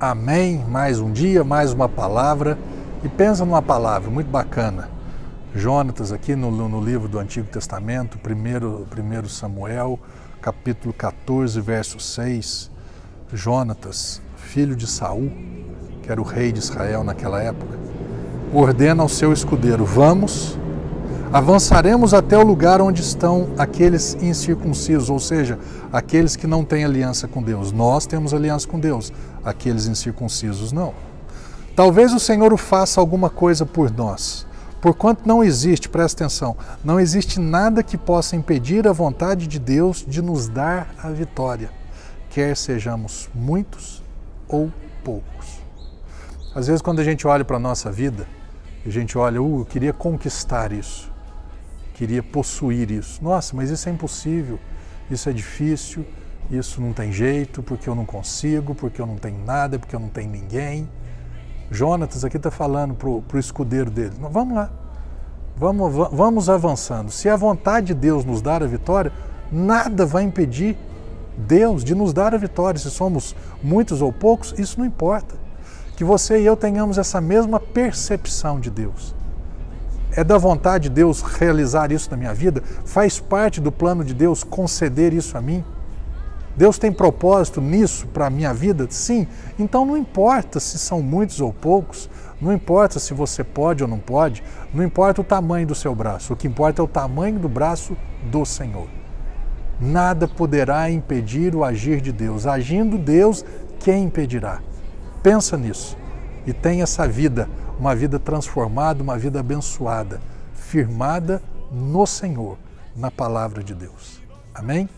Amém. Mais um dia, mais uma palavra. E pensa numa palavra muito bacana. Jonatas, aqui no, no livro do Antigo Testamento, 1 Samuel, capítulo 14, verso 6. Jonatas, filho de Saul, que era o rei de Israel naquela época, ordena ao seu escudeiro: Vamos, avançaremos até o lugar onde estão aqueles incircuncisos, ou seja, aqueles que não têm aliança com Deus. Nós temos aliança com Deus aqueles incircuncisos não. Talvez o Senhor o faça alguma coisa por nós. Porquanto não existe, presta atenção, não existe nada que possa impedir a vontade de Deus de nos dar a vitória, quer sejamos muitos ou poucos. Às vezes, quando a gente olha para a nossa vida, a gente olha, uh, eu queria conquistar isso, queria possuir isso. Nossa, mas isso é impossível, isso é difícil, isso não tem jeito, porque eu não consigo, porque eu não tenho nada, porque eu não tenho ninguém. Jonatas aqui está falando para o escudeiro dele: vamos lá, vamos, vamos avançando. Se a vontade de Deus nos dar a vitória, nada vai impedir Deus de nos dar a vitória. Se somos muitos ou poucos, isso não importa. Que você e eu tenhamos essa mesma percepção de Deus. É da vontade de Deus realizar isso na minha vida? Faz parte do plano de Deus conceder isso a mim? Deus tem propósito nisso para a minha vida? Sim. Então não importa se são muitos ou poucos, não importa se você pode ou não pode, não importa o tamanho do seu braço, o que importa é o tamanho do braço do Senhor. Nada poderá impedir o agir de Deus. Agindo Deus, quem impedirá? Pensa nisso e tenha essa vida, uma vida transformada, uma vida abençoada, firmada no Senhor, na palavra de Deus. Amém?